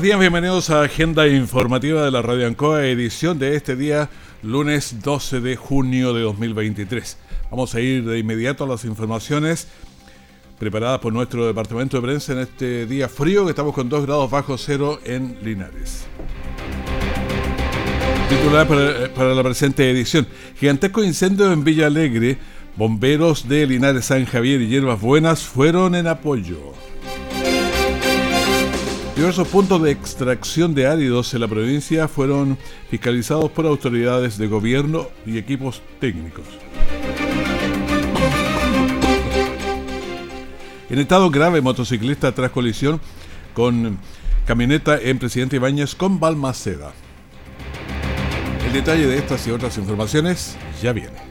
Buenos días, bienvenidos a Agenda Informativa de la Radio Ancoa, edición de este día, lunes 12 de junio de 2023. Vamos a ir de inmediato a las informaciones preparadas por nuestro departamento de prensa en este día frío que estamos con 2 grados bajo cero en Linares. Titular para, para la presente edición. Gigantesco incendio en Villa Alegre. Bomberos de Linares San Javier y Hierbas Buenas fueron en apoyo. Diversos puntos de extracción de áridos en la provincia fueron fiscalizados por autoridades de gobierno y equipos técnicos. En estado grave, motociclista tras colisión con camioneta en Presidente Ibáñez con Balmaceda. El detalle de estas y otras informaciones ya viene.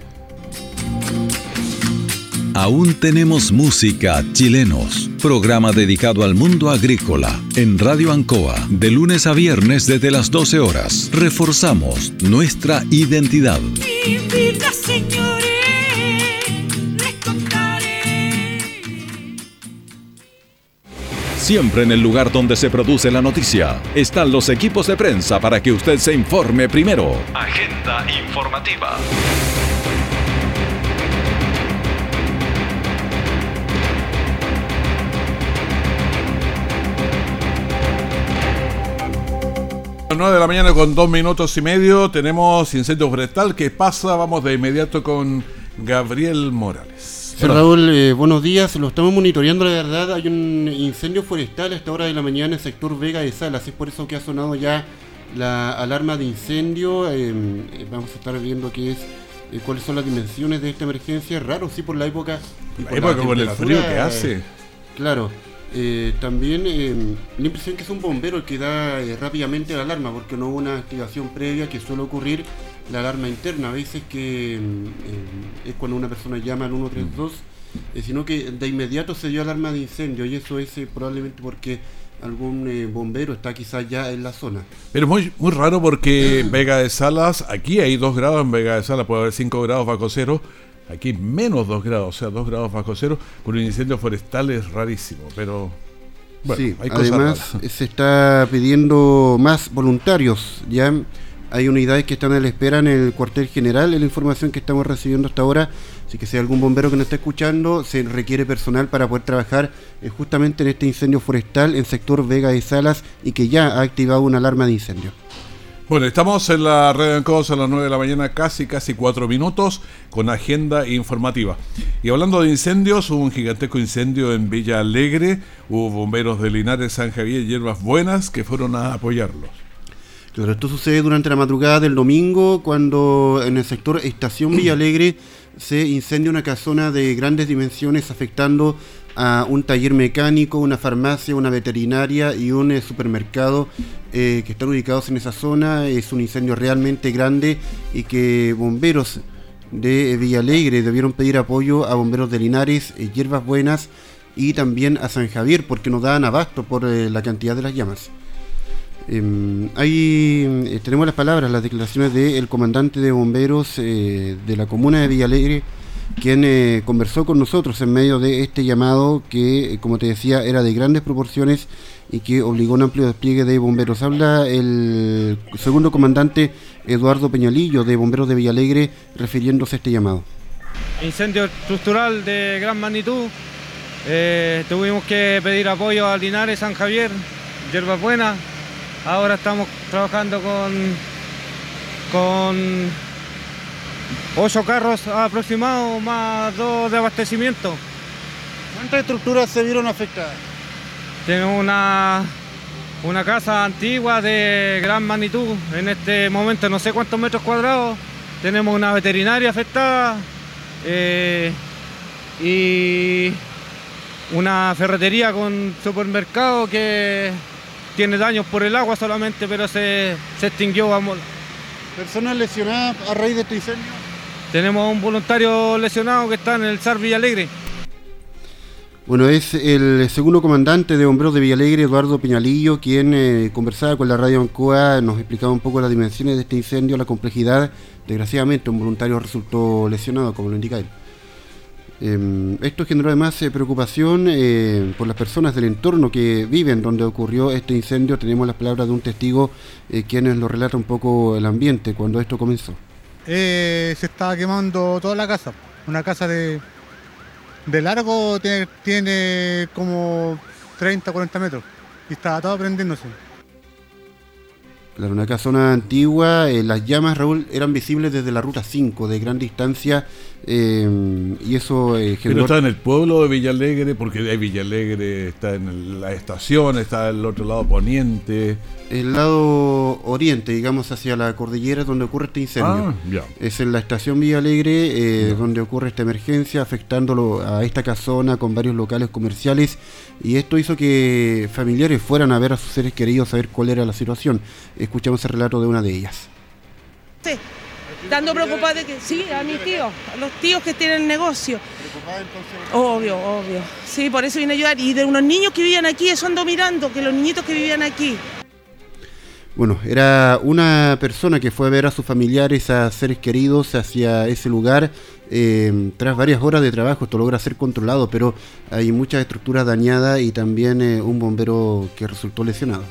Aún tenemos música chilenos. Programa dedicado al mundo agrícola en Radio Ancoa, de lunes a viernes desde las 12 horas. Reforzamos nuestra identidad. Siempre en el lugar donde se produce la noticia están los equipos de prensa para que usted se informe primero. Agenda informativa. 9 de la mañana con dos minutos y medio tenemos incendio forestal. ¿Qué pasa? Vamos de inmediato con Gabriel Morales. Raúl, eh, buenos días. Lo estamos monitoreando, la verdad. Hay un incendio forestal a esta hora de la mañana en el sector Vega de Salas. Es por eso que ha sonado ya la alarma de incendio. Em, eh, vamos a estar viendo qué es, eh, cuáles son las dimensiones de esta emergencia. Raro, sí, por la época. La época con el frío que hace. Claro. Eh, también eh, la impresión que es un bombero el que da eh, rápidamente la alarma, porque no hubo una activación previa que suele ocurrir la alarma interna. A veces que es cuando una persona llama al 132, sino que de inmediato se dio alarma de incendio y eso es probablemente porque algún bombero está quizás ya en la zona. Pero muy, muy raro porque Vega de Salas, aquí hay 2 grados en Vega de Salas, puede haber 5 grados bajo cero, Aquí menos 2 grados, o sea, 2 grados bajo cero, con un incendio forestal es rarísimo, pero bueno, sí, hay cosas además se está pidiendo más voluntarios, ya hay unidades que están a la espera en el cuartel general, es la información que estamos recibiendo hasta ahora, así que si hay algún bombero que nos está escuchando, se requiere personal para poder trabajar eh, justamente en este incendio forestal en sector Vega y Salas y que ya ha activado una alarma de incendio. Bueno, estamos en la red en Cos a las 9 de la mañana, casi, casi 4 minutos, con agenda informativa. Y hablando de incendios, hubo un gigantesco incendio en Villa Alegre, hubo bomberos de Linares, San Javier y Hierbas Buenas que fueron a apoyarlos. Claro, esto sucede durante la madrugada del domingo, cuando en el sector Estación Villa Alegre se incendia una casona de grandes dimensiones afectando a un taller mecánico, una farmacia, una veterinaria y un eh, supermercado eh, que están ubicados en esa zona. Es un incendio realmente grande y que bomberos de Villalegre debieron pedir apoyo a bomberos de Linares, eh, Hierbas Buenas y también a San Javier porque no daban abasto por la cantidad de las llamas. Em, ahí tenemos las palabras, las declaraciones del comandante de bomberos de la comuna de Villalegre, quien eh, conversó con nosotros en medio de este llamado que, eh, como te decía, era de grandes proporciones y que obligó un amplio despliegue de bomberos. Habla el segundo comandante Eduardo Peñalillo de Bomberos de Villalegre refiriéndose a este llamado. Incendio estructural de gran magnitud. Eh, tuvimos que pedir apoyo a Linares, San Javier, Hierbas Buenas. Ahora estamos trabajando con, con Ocho carros aproximados más dos de abastecimiento. ¿Cuántas estructuras se vieron afectadas? Tengo una, una casa antigua de gran magnitud. En este momento no sé cuántos metros cuadrados. tenemos una veterinaria afectada eh, y una ferretería con supermercado que tiene daños por el agua solamente, pero se, se extinguió. Vamos. ¿Personas lesionadas a raíz de este incendio? Tenemos un voluntario lesionado que está en el SAR Villalegre. Bueno, es el segundo comandante de bomberos de Villalegre, Eduardo Peñalillo, quien eh, conversaba con la radio Ancoa, nos explicaba un poco las dimensiones de este incendio, la complejidad. Desgraciadamente, un voluntario resultó lesionado, como lo indica él. Em, esto generó además eh, preocupación eh, por las personas del entorno que viven donde ocurrió este incendio. Tenemos las palabras de un testigo quien nos lo relata un poco el ambiente cuando esto comenzó. Se estaba quemando toda la casa, una casa de de largo tiene, como 30, 40 metros y estaba todo prendiéndose. Claro, una zona antigua, eh, las llamas, Raúl, eran visibles desde la ruta 5, de gran distancia, eh, y eso eh, generó... está en el pueblo de Villalegre, porque hay Villalegre, está en la estación, está el otro lado poniente el lado oriente, digamos, hacia la cordillera donde ocurre este incendio. Ah, es en la estación Villa Alegre eh, donde ocurre esta emergencia, afectándolo a esta casona con varios locales comerciales. Y esto hizo que familiares fueran a ver a sus seres queridos, a ver cuál era la situación. Escuchamos el relato de una de ellas. Sí, dando preocupada de que, sí, a mis tíos, a los tíos que tienen negocio. ¿Preocupada entonces? Obvio, obvio. Sí, por eso vine a ayudar. Y de unos niños que vivían aquí, eso ando mirando, que los niñitos que vivían aquí. Bueno, era una persona que fue a ver a sus familiares, a seres queridos hacia ese lugar. Eh, tras varias horas de trabajo esto logra ser controlado, pero hay muchas estructuras dañadas y también eh, un bombero que resultó lesionado.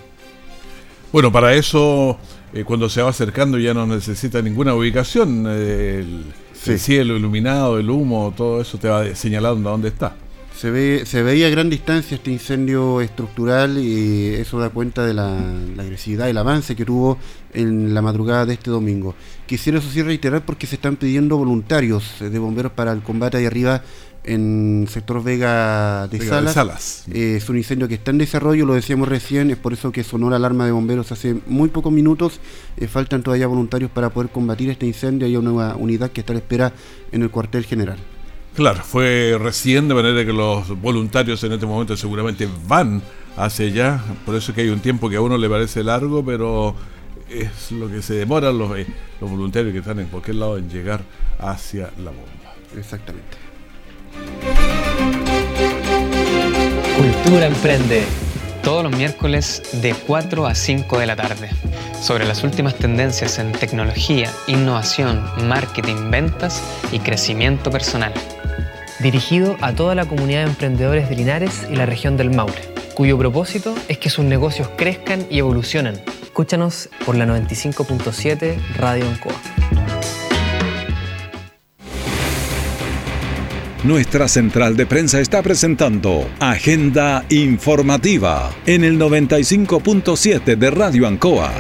Bueno, para eso, eh, cuando se va acercando ya no necesita ninguna ubicación. el, cielo iluminado, el humo, todo eso te va señalando dónde está. Se, ve, se veía a gran distancia este incendio estructural y eso da cuenta de la, agresividad y el avance que tuvo en la madrugada de este domingo. Quisiera eso sí reiterar porque se están pidiendo voluntarios de bomberos para el combate ahí arriba en sector Vega de Salas. Eh, es un incendio que está en desarrollo, lo decíamos recién, es por eso que sonó la alarma de bomberos hace muy pocos minutos. Eh, faltan todavía voluntarios para poder combatir este incendio. Hay una nueva unidad que está a la espera en el cuartel general. Claro, fue recién, de manera que los voluntarios en este momento seguramente van hacia allá, por eso es que hay un tiempo que a uno le parece largo, pero es lo que se demoran los, eh, los voluntarios que están en cualquier lado en llegar hacia la bomba. Exactamente. Cultura Emprende, todos los miércoles de 4 a 5 de la tarde, sobre las últimas tendencias en tecnología, innovación, marketing, ventas y crecimiento personal dirigido a toda la comunidad de emprendedores de Linares y la región del Maule, cuyo propósito es que sus negocios crezcan y evolucionen. Escúchanos por la 95.7 Radio Ancoa. Nuestra central de prensa está presentando Agenda Informativa en el 95.7 de Radio Ancoa.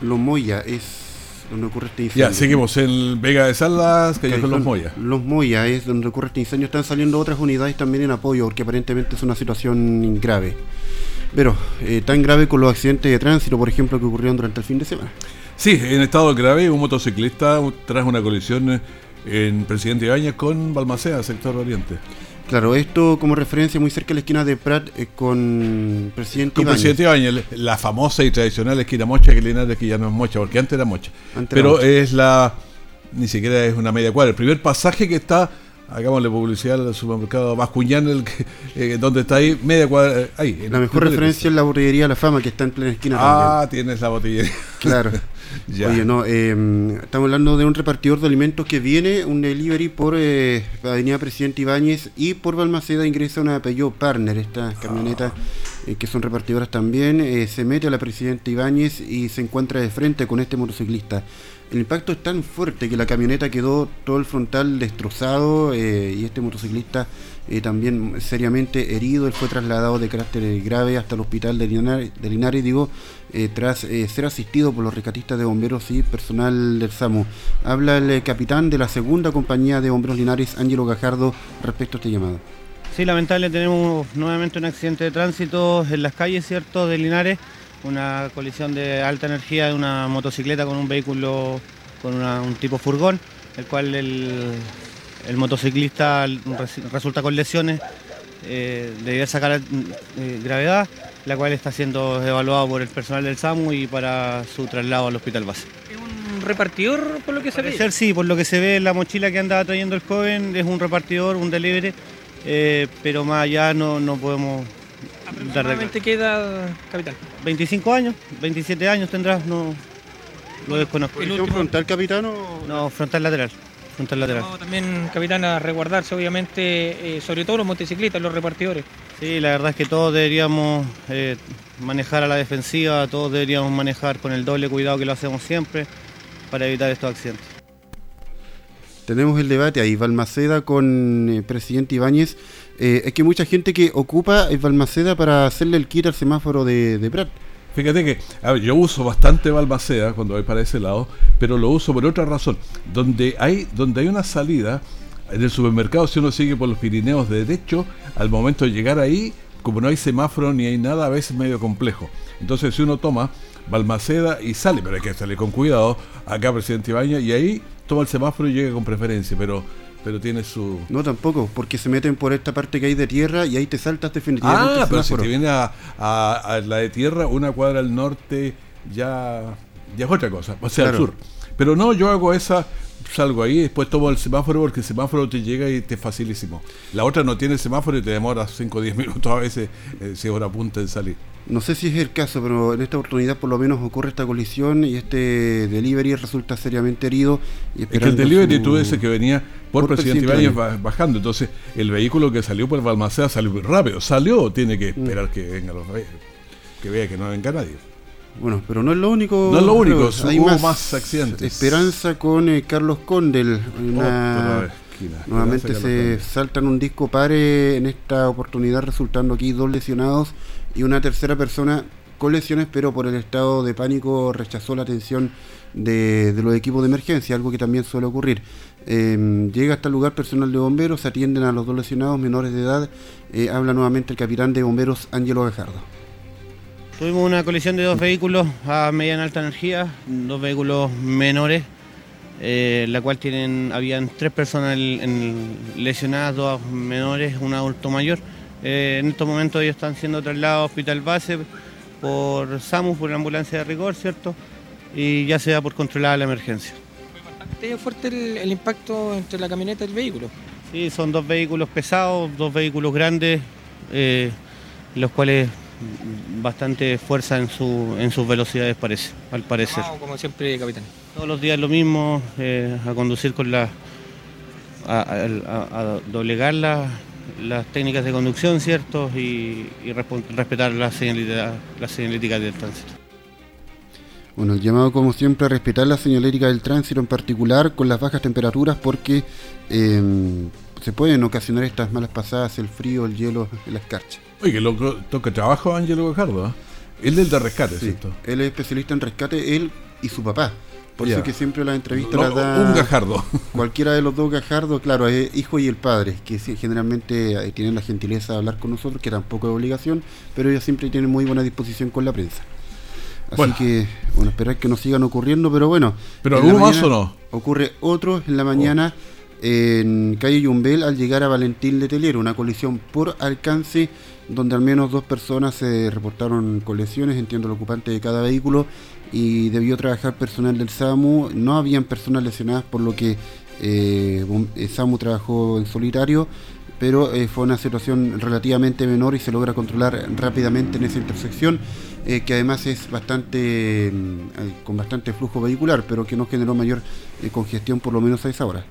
Lo Moya es donde ocurre este incendio. Ya, seguimos en Vega de Salas, Callejón Los Moya. Los Moya es donde ocurre este incendio. Están saliendo otras unidades también en apoyo, porque aparentemente es una situación grave. Pero, eh, tan grave con los accidentes de tránsito, por ejemplo, que ocurrieron durante el fin de semana. Sí, en estado grave, un motociclista tras una colisión en Presidente Ibañez con Balmaceda, sector oriente. Claro, esto como referencia muy cerca de la esquina de Prat eh, con Presidente Con Presidente Ibañez, la famosa y tradicional esquina Mocha, que que ya no es Mocha, porque antes era Mocha. Pero es la, ni siquiera es una media cuadra. El primer pasaje que está, hagámosle publicidad al supermercado Bascuñán, el eh, donde está ahí, media cuadra, eh, ahí. La mejor referencia es la botillería La Fama, que está en plena esquina Ah, tienes la botillería. Claro. Oye, no, em, estamos hablando de un repartidor de alimentos que viene, un delivery por eh, Avenida Presidente Ibáñez y por Balmaceda ingresa una Peugeot Partner, estas camionetas eh, que son repartidoras también, eh, se mete a la Presidente Ibáñez y se encuentra de frente con este motociclista. El impacto es tan fuerte que la camioneta quedó todo el frontal destrozado y este motociclista también seriamente herido. Él fue trasladado de carácter grave hasta el hospital de Linares, de Linares digo, eh, tras eh, ser asistido por los rescatistas de bomberos y personal del SAMU. Habla el eh, capitán de la segunda compañía de bomberos Linares, Ángelo Gajardo, respecto a este llamado. Sí, lamentable, tenemos nuevamente un accidente de tránsito en las calles, ¿cierto?, de Linares, una colisión de alta energía de una motocicleta con un vehículo, con un tipo furgón, el cual el, motociclista resulta con lesiones eh, de diversa eh, gravedad, la cual está siendo evaluado por el personal del SAMU y para su traslado al hospital base. ¿Es un repartidor por lo que se ve? sí, por lo que se ve en la mochila que andaba trayendo el joven, es un repartidor, un delivery, eh, pero más allá no, no podemos ¿Aproximadamente qué edad, capitán? 25 años, 27 años tendrás, no lo desconozco. ¿El último frontal, capitán? No, frontal lateral. Frontal lateral. también, capitán, a resguardarse, obviamente, eh, sobre todo los motociclistas, los repartidores. Sí, la verdad es que todos deberíamos eh, manejar a la defensiva, todos deberíamos manejar con el doble cuidado que lo hacemos siempre para evitar estos accidentes. Tenemos el debate ahí, Balmaceda con eh, presidente Ibáñez eh, es que mucha gente que ocupa el Balmaceda para hacerle el kit al semáforo de, de Prat. Fíjate que yo uso bastante Balmaceda cuando voy para ese lado, pero lo uso por otra razón. Donde hay, donde hay una salida, en el supermercado, si uno sigue por los Pirineos de derecho, al momento de llegar ahí, como no hay semáforo ni hay nada, a veces es medio complejo. Entonces, si uno toma Balmaceda y sale, pero hay que salir con cuidado, acá, presidente Ibaña, y ahí toma el semáforo y llega con preferencia, pero pero tiene su... No, tampoco, porque se meten por esta parte que hay de tierra y ahí te saltas definitivamente. Ah, pero si te viene a, la de tierra, una cuadra al norte, ya, ya es otra cosa, o sea, al sur. Pero no, yo hago esa, salgo ahí, después tomo el semáforo porque el semáforo te llega y te es facilísimo. La otra no tiene semáforo y te demora 5 o 10 minutos a veces eh, si es hora punta en salir. No sé si es el caso, pero en esta oportunidad por lo menos ocurre esta colisión y este delivery resulta seriamente herido. Y es que el delivery tú dices que venía por, Presidente, Ibáñez bajando, entonces el vehículo que salió por Balmaceda salió muy rápido. Salió, tiene que mm. esperar que venga los que vea que no venga nadie. Bueno, pero no es lo único. No es lo único, hay más, accidentes. Esperanza con eh, Carlos Condel. nuevamente se saltan un disco pare en esta oportunidad, resultando aquí dos lesionados y una tercera persona con lesiones, pero por el estado de pánico rechazó la atención de, los equipos de emergencia, algo que también suele ocurrir. Em, llega hasta el lugar personal de bomberos, atienden a los dos lesionados menores de edad. Eh, habla nuevamente el capitán de bomberos, Ángelo Gajardo. Tuvimos una colisión de dos vehículos a mediana alta energía, dos vehículos menores, eh, la cual tienen, habían tres personas lesionadas, dos menores, un adulto mayor. Eh, en estos momentos ellos están siendo trasladados a Hospital Base por SAMU, por la ambulancia de rigor, ¿cierto? Y ya sea por controlar la emergencia. ¿Fue bastante fuerte el, impacto entre la camioneta y el vehículo? Sí, son dos vehículos pesados, dos vehículos grandes, eh, los cuales bastante fuerza en, su, en sus velocidades parece, al parecer. como siempre, capitán. Todos los días lo mismo, eh, a conducir con la... a, a, a doblegar la, las técnicas de conducción, ¿cierto? Y, respetar las señaléticas del tránsito. Bueno, el llamado como siempre a respetar la señalética del tránsito, en particular con las bajas temperaturas, porque em, se pueden ocasionar estas malas pasadas, el frío, el hielo, la escarcha. Oye, que loco, toca trabajo Ángelo Gajardo, ¿eh? Él es el de rescate, ¿cierto? Él es especialista en rescate, él y su papá. Por eso que siempre la entrevista la da. Un gajardo. Cualquiera de los dos gajardos, claro, es hijo y el padre, que generalmente eh, tienen la gentileza de hablar con nosotros, que tampoco es obligación, pero ellos siempre tienen muy buena disposición con la prensa. Así que, bueno, esperar que no sigan ocurriendo, pero bueno. ¿Pero algún más o no? Ocurre otro en la mañana en calle Yumbel al llegar a Valentín Letelier, una colisión por alcance donde al menos dos personas se reportaron con lesiones, entiendo el ocupante de cada vehículo, y debió trabajar personal del SAMU. No habían personas lesionadas, por lo que eh, eh SAMU trabajó en solitario, pero eh, fue una situación relativamente menor y se logra controlar rápidamente en esa intersección, eh, que además es bastante con bastante flujo vehicular, pero que no generó mayor congestión por lo menos a esa hora.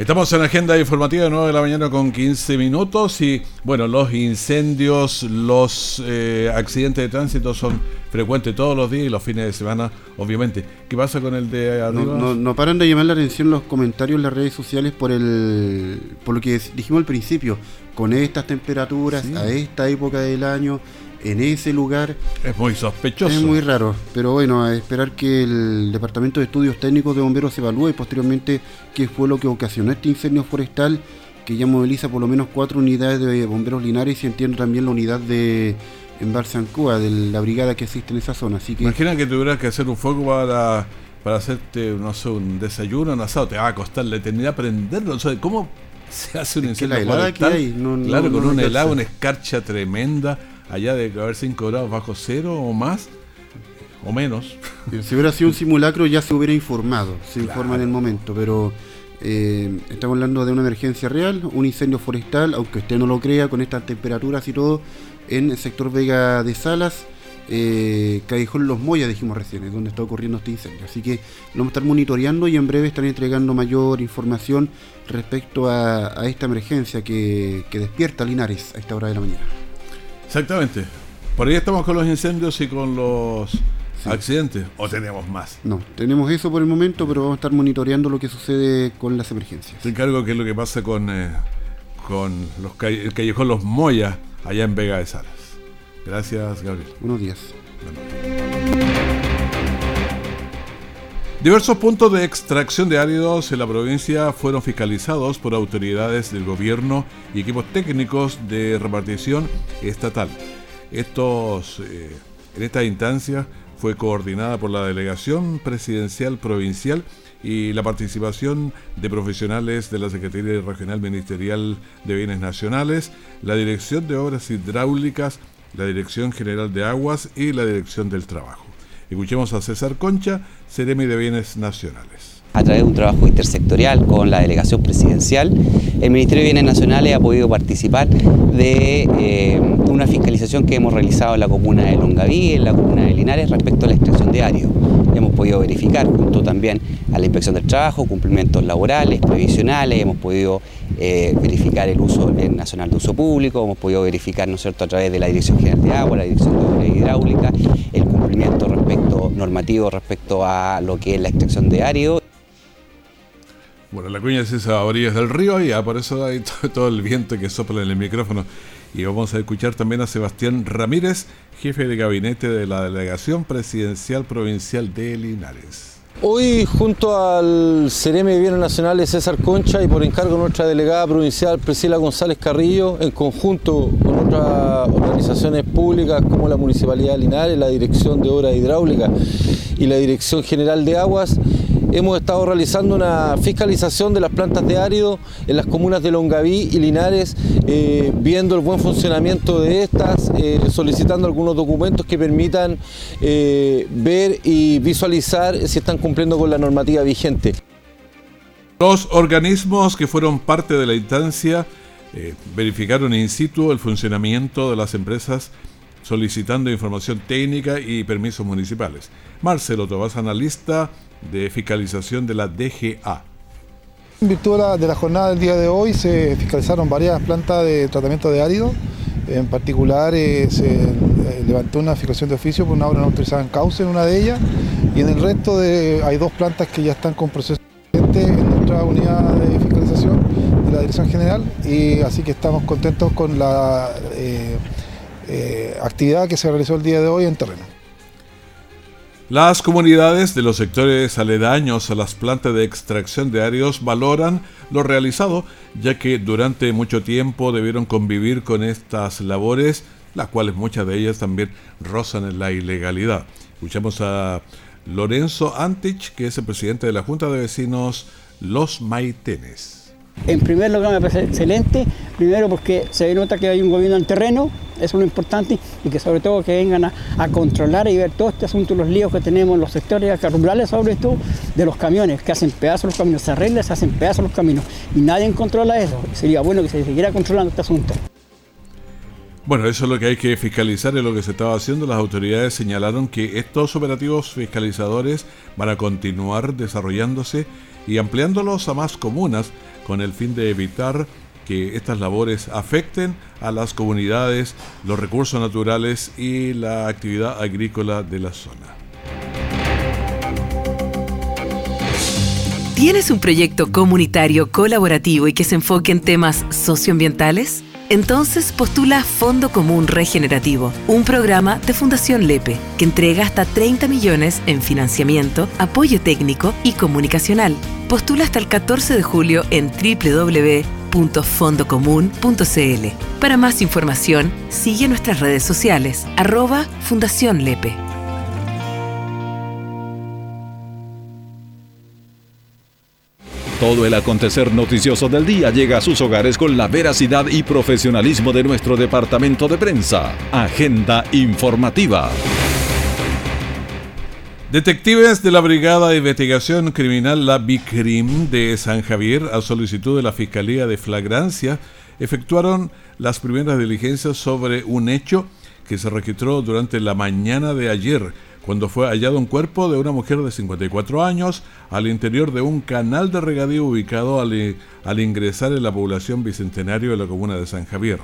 Estamos en la agenda informativa de 9 de la mañana con 15 minutos y bueno, los incendios, los eh, accidentes de tránsito son frecuentes todos los días y los fines de semana, obviamente. ¿Qué pasa con el de arriba? No, paran de llamar la atención los comentarios en las redes sociales por el por lo que dijimos al principio, con estas temperaturas, a esta época del año, en ese lugar. Es muy sospechoso. Es muy raro, pero bueno, a esperar que el Departamento de Estudios Técnicos de Bomberos evalúe posteriormente qué fue lo que ocasionó este incendio forestal que ya moviliza por lo menos cuatro unidades de bomberos linares y entiendo también la unidad de Embalse Ancoa, de la brigada que existe en esa zona. Así que, Imagina que tuvieras que hacer un fuego para, para hacerte, no sé, un desayuno, un asado, te va a costar la eternidad prenderlo. O sea, ¿cómo se hace un Es que incendio la helada que hay, no- claro, no con lo un alcanza. helado, una escarcha tremenda, allá de haber 5 grados bajo cero o más, o menos. si hubiera sido un simulacro ya se hubiera informado, se Claro. informa en el momento, pero eh, estamos hablando de una emergencia real, un incendio forestal, aunque usted no lo crea, con estas temperaturas y todo, en el sector Vega de Salas, eh, Callejón Los Moyas, dijimos recién, es donde está ocurriendo este incendio. Así que lo vamos a estar monitoreando y en breve estaré entregando mayor información respecto a, a esta emergencia que, que despierta Linares a esta hora de la mañana. Exactamente. Por ahí estamos con los incendios y con los accidentes. ¿O tenemos más? No, tenemos eso por el momento, pero vamos a estar monitoreando lo que sucede con las emergencias. Te encargo qué es lo que pasa con, eh, con los calle- el callejón Los Moyas, allá en Vega de Salas. Gracias, Gabriel. Buenos días. Diversos puntos de extracción de áridos en la provincia fueron fiscalizados por autoridades del gobierno y equipos técnicos de repartición estatal. Estos, eh, en esta instancia fue coordinada por la Delegación Presidencial Provincial y la participación de profesionales de la Secretaría Regional Ministerial de Bienes Nacionales, la Dirección de Obras Hidráulicas, la Dirección General de Aguas y la Dirección del Trabajo. Escuchemos a César Concha, Ceremi de Bienes Nacionales. A través de un trabajo intersectorial con la delegación presidencial, el Ministerio de Bienes Nacionales ha podido participar de eh, una fiscalización que hemos realizado en la comuna de Longaví, en la comuna de Linares, respecto a la extracción de árido. Hemos podido verificar, junto también a la inspección del trabajo, cumplimientos laborales, previsionales, hemos podido eh, verificar el uso nacional de uso público, hemos podido verificar, ¿no es cierto?, a través de la Dirección General de Agua, la Dirección de Obras Hidráulicas, el cumplimiento normativo respecto a lo que es la extracción de árido Bueno, la cuña es esa a orillas del río y ya por eso hay to- todo el viento que sopla en el micrófono. Y vamos a escuchar también a Sebastián Ramírez, jefe de gabinete de la Delegación Presidencial Provincial de Linares. Hoy, junto al CEREM de Bienes Nacionales César Concha y por encargo de nuestra delegada provincial Priscila González Carrillo, en conjunto con otras organizaciones públicas como la Municipalidad de Linares, la Dirección de Obras Hidráulicas y la Dirección General de Aguas, hemos estado realizando una fiscalización de las plantas de árido en las comunas de Longaví y Linares, eh, viendo el buen funcionamiento de estas, eh, solicitando algunos documentos que permitan eh, ver y visualizar si están cumpliendo con la normativa vigente. Los organismos que fueron parte de la instancia verificaron in situ el funcionamiento de las empresas solicitando información técnica y permisos municipales. Marcelo Tobás, analista de fiscalización de la DGA. En virtud de la, jornada del día de hoy se fiscalizaron varias plantas de tratamiento de árido. En particular eh, se eh, levantó una fiscalización de oficio por una obra no autorizada en cauce en una de ellas y en el resto de, hay dos plantas que ya están con proceso en nuestra unidad de fiscalización de la Dirección General y así que estamos contentos con la eh, actividad que se realizó el día de hoy en terreno. Las comunidades de los sectores aledaños a las plantas de extracción de áridos valoran lo realizado, ya que durante mucho tiempo debieron convivir con estas labores, las cuales muchas de ellas también rozan en la ilegalidad. Escuchamos a Lorenzo Antich, que es el presidente de la Junta de Vecinos Los Maitenes. En primer lugar me parece excelente, primero porque se nota que hay un gobierno en terreno, eso es lo importante, y que sobre todo que vengan a, controlar y ver todo este asunto, los líos que tenemos en los sectores rurales, sobre todo de los camiones, que hacen pedazos los caminos, se arreglan, se hacen pedazos los caminos, y nadie controla eso, sería bueno que se siguiera controlando este asunto. Bueno, eso es lo que hay que fiscalizar, es lo que se estaba haciendo. Las autoridades señalaron que estos operativos fiscalizadores van a continuar desarrollándose y ampliándolos a más comunas con el fin de evitar que estas labores afecten a las comunidades, los recursos naturales y la actividad agrícola de la zona. ¿Tienes un proyecto comunitario colaborativo y que se enfoque en temas socioambientales? Entonces postula Fondo Común Regenerativo, un programa de Fundación Lepe que entrega hasta 30 millones en financiamiento, apoyo técnico y comunicacional. Postula hasta el 14 de julio en www.lepe.cl. www.fondocomun.cl. Para más información, sigue nuestras redes sociales, arroba Fundación Lepe. Todo el acontecer noticioso del día llega a sus hogares con la veracidad y profesionalismo de nuestro departamento de prensa. Agenda informativa. Detectives de la Brigada de Investigación Criminal, la BICRIM de San Javier, a solicitud de la Fiscalía de Flagrancia, efectuaron las primeras diligencias sobre un hecho que se registró durante la mañana de ayer cuando fue hallado un cuerpo de una mujer de 54 años al interior de un canal de regadío ubicado al, al, ingresar en la población bicentenario de la comuna de San Javier.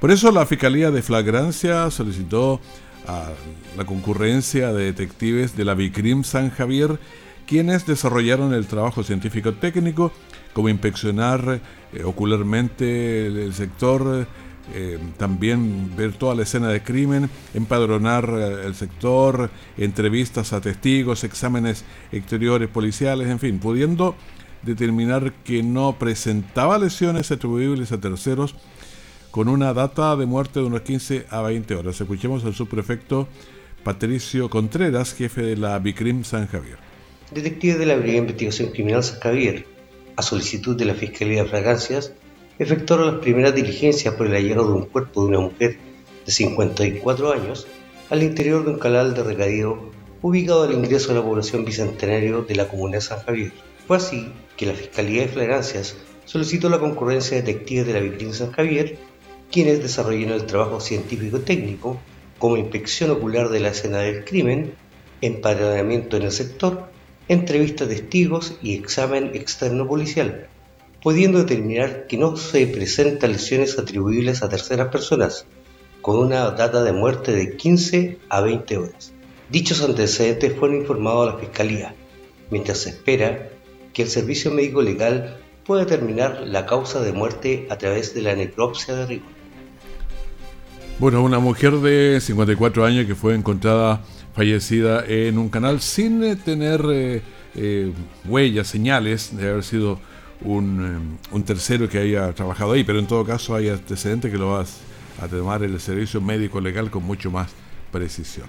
Por eso la Fiscalía de Flagrancia solicitó a la concurrencia de detectives de la Bicrim San Javier, quienes desarrollaron el trabajo científico técnico como inspeccionar eh, ocularmente el sector, eh, también ver toda la escena de crimen, empadronar eh, el sector, entrevistas a testigos, exámenes exteriores policiales, en fin, pudiendo determinar que no presentaba lesiones atribuibles a terceros con una data de muerte de unos 15 a 20 horas. Escuchemos al subprefecto Patricio Contreras, jefe de la BICRIM San Javier. Detective de la Brigada de Investigación Criminal San Javier, a solicitud de la Fiscalía de Fragancias, efectuaron las primeras diligencias por el hallazgo de un cuerpo de una mujer de 54 años al interior de un canal de regadío ubicado al ingreso de la población bicentenario de la comuna de San Javier. Fue así que la Fiscalía de Fragancias solicitó la concurrencia de detectives de la BICRIM San Javier quienes desarrollaron el trabajo científico-técnico como inspección ocular de la escena del crimen, empadronamiento en el sector, entrevista de testigos y examen externo policial, pudiendo determinar que no se presentan lesiones atribuibles a terceras personas, con una data de muerte de 15 a 20 horas. Dichos antecedentes fueron informados a la Fiscalía, mientras se espera que el Servicio Médico Legal pueda determinar la causa de muerte a través de la necropsia de rigor. Bueno, una mujer de 54 años que fue encontrada fallecida en un canal sin eh, tener eh, eh, huellas, señales de haber sido un, un, tercero que haya trabajado ahí, pero en todo caso hay antecedentes que lo va a tomar el servicio médico legal con mucho más precisión.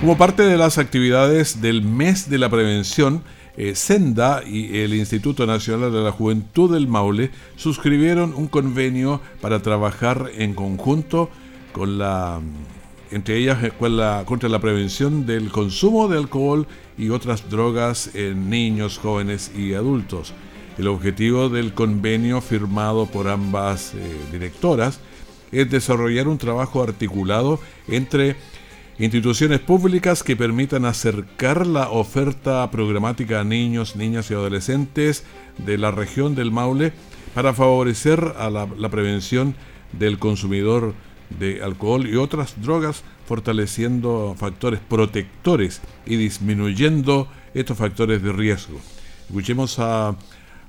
Como parte de las actividades del mes de la prevención, eh, Senda y el Instituto Nacional de la Juventud del Maule suscribieron un convenio para trabajar en conjunto con la entre ellas eh, contra la prevención del consumo de alcohol y otras drogas en niños, jóvenes y adultos. El objetivo del convenio firmado por ambas eh, directoras es desarrollar un trabajo articulado entre instituciones públicas que permitan acercar la oferta programática a niños, niñas y adolescentes de la región del Maule para favorecer a la prevención del consumidor de alcohol y otras drogas, fortaleciendo factores protectores y disminuyendo estos factores de riesgo. Escuchemos a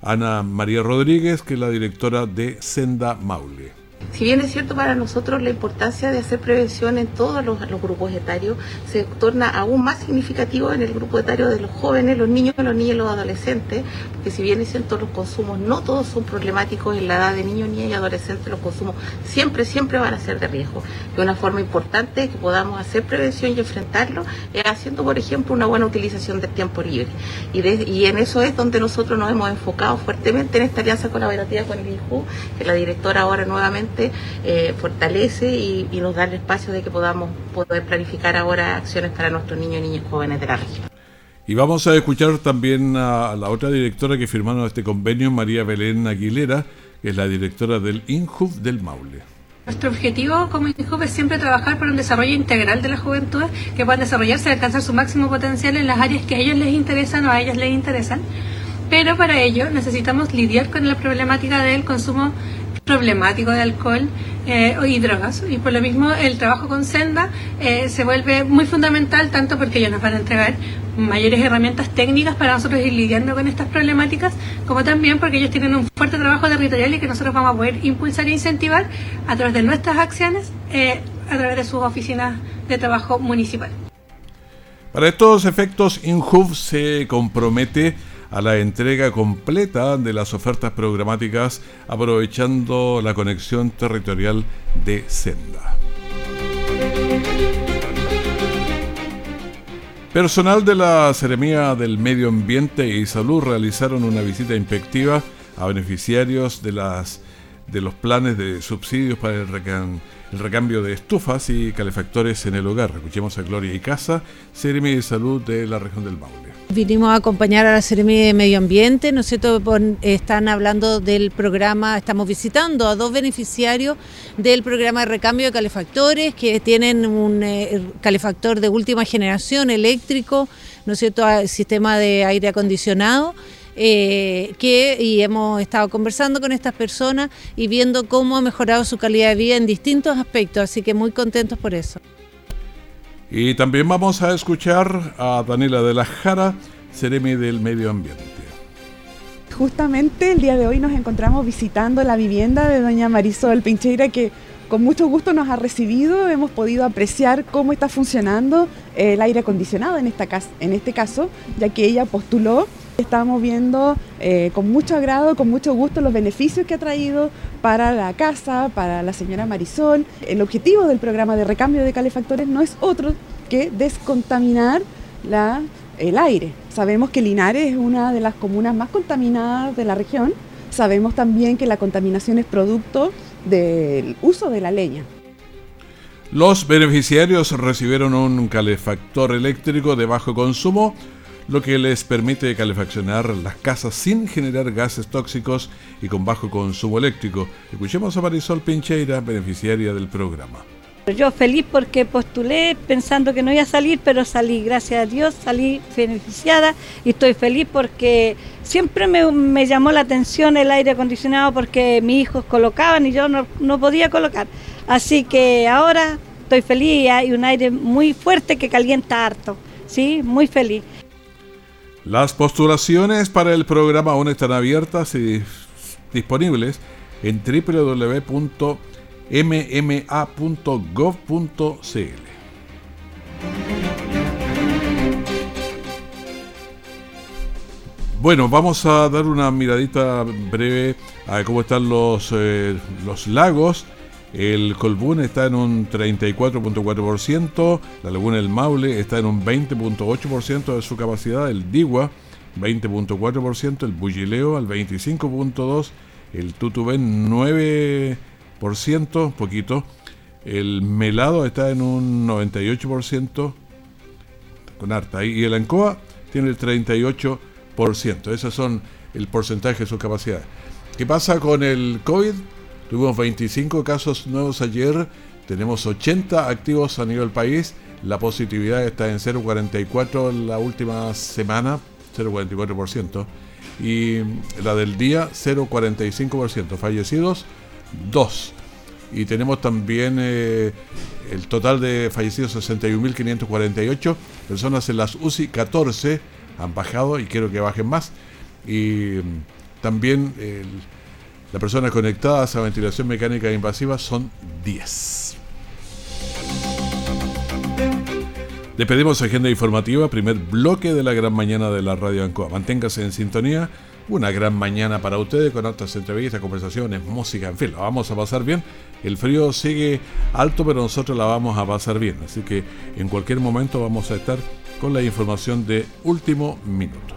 Ana María Rodríguez, que es la directora de Senda Maule. Si bien es cierto para nosotros la importancia de hacer prevención en todos los, grupos etarios, se torna aún más significativo en el grupo etario de los jóvenes, los niños, los niños y los adolescentes, porque si bien es cierto los consumos no todos son problemáticos en la edad de niños, niñas y adolescentes, los consumos siempre, siempre van a ser de riesgo. Y una forma importante que podamos hacer prevención y enfrentarlo es haciendo, por ejemplo, una buena utilización del tiempo libre. Y, en eso es donde nosotros nos hemos enfocado fuertemente en esta alianza colaborativa con el INJU, que la directora ahora nuevamente eh, fortalece y, nos da el espacio de que podamos poder planificar ahora acciones para nuestros niños y niñas jóvenes de la región. Y vamos a escuchar también a la otra directora que firmaron este convenio, María Belén Aguilera, que es la directora del INJUV del Maule. Nuestro objetivo como INJUV es siempre trabajar por un desarrollo integral de la juventud, que puedan desarrollarse y alcanzar su máximo potencial en las áreas que a ellos les interesan o a ellas les interesan. Pero para ello necesitamos lidiar con la problemática del consumo problemático de alcohol eh, y drogas. Y por lo mismo el trabajo con Senda eh, se vuelve muy fundamental, tanto porque ellos nos van a entregar mayores herramientas técnicas para nosotros ir lidiando con estas problemáticas, como también porque ellos tienen un fuerte trabajo territorial y que nosotros vamos a poder impulsar e incentivar a través de nuestras acciones, eh, a través de sus oficinas de trabajo municipal. Para estos efectos, INJUV se compromete a la entrega completa de las ofertas programáticas aprovechando la conexión territorial de Senda. Personal de la Seremía del Medio Ambiente y Salud realizaron una visita inspectiva a beneficiarios de las de los planes de subsidios para el, recambio de estufas y calefactores en el hogar. Escuchemos a Gloria y Casa, Seremi de Salud de la región del Maule. Vinimos a acompañar a la Seremi de Medio Ambiente, ¿no es cierto? Están hablando del programa, estamos visitando a dos beneficiarios del programa de recambio de calefactores que tienen un eh, calefactor de última generación eléctrico, ¿no es cierto? Sistema de aire acondicionado eh, que y hemos estado conversando con estas personas y viendo cómo ha mejorado su calidad de vida en distintos aspectos, así que muy contentos por eso. Y también vamos a escuchar a Daniela de la Jara, Ceremi del Medio Ambiente. Justamente el día de hoy nos encontramos visitando la vivienda de doña Marisol Pincheira que con mucho gusto nos ha recibido, hemos podido apreciar cómo está funcionando el aire acondicionado en, esta casa, en este caso, ya que ella postuló Estamos viendo eh, con mucho agrado, con mucho gusto los beneficios que ha traído para la casa, para la señora Marisol. El objetivo del programa de recambio de calefactores no es otro que descontaminar el aire. Sabemos que Linares es una de las comunas más contaminadas de la región. Sabemos también que la contaminación es producto del uso de la leña. Los beneficiarios recibieron un calefactor eléctrico de bajo consumo lo que les permite calefaccionar las casas sin generar gases tóxicos y con bajo consumo eléctrico. Escuchemos a Marisol Pincheira, beneficiaria del programa. Yo feliz porque postulé pensando que no iba a salir, pero salí, gracias a Dios, salí beneficiada y estoy feliz porque siempre me, llamó la atención el aire acondicionado porque mis hijos colocaban y yo no, podía colocar. Así que ahora estoy feliz y hay un aire muy fuerte que calienta harto, ¿sí? Muy feliz. Las postulaciones para el programa aún están abiertas y disponibles en www.mma.gov.cl. Bueno, vamos a dar una miradita breve a cómo están los, eh, los lagos el Colbún está en un 34.4%, la Laguna del Maule está en un 20.8% de su capacidad, el Digua 20.4%, el Bullileo al 25.2%, el Tutubén 9%, poquito, el Melado está en un 98%, con harta, y el Ancoa tiene el 38%. Esos son el porcentaje de su capacidad. ¿Qué pasa con el COVID? Tuvimos 25 casos nuevos ayer, tenemos 80 activos a nivel país, la positividad está en 0,44 la última semana, 0,44%, y la del día 0,45%, fallecidos 2. Y tenemos también eh, el total de fallecidos 61.548, personas en las UCI 14 han bajado y quiero que bajen más. Y mm, también las personas conectadas a ventilación mecánica invasiva son 10. Despedimos agenda informativa, primer bloque de la gran mañana de la Radio Ancoa. Manténgase en sintonía. Una gran mañana para ustedes con altas entrevistas, conversaciones, música, en fin, la vamos a pasar bien. El frío sigue alto, pero nosotros la vamos a pasar bien. Así que en cualquier momento vamos a estar con la información de último minuto.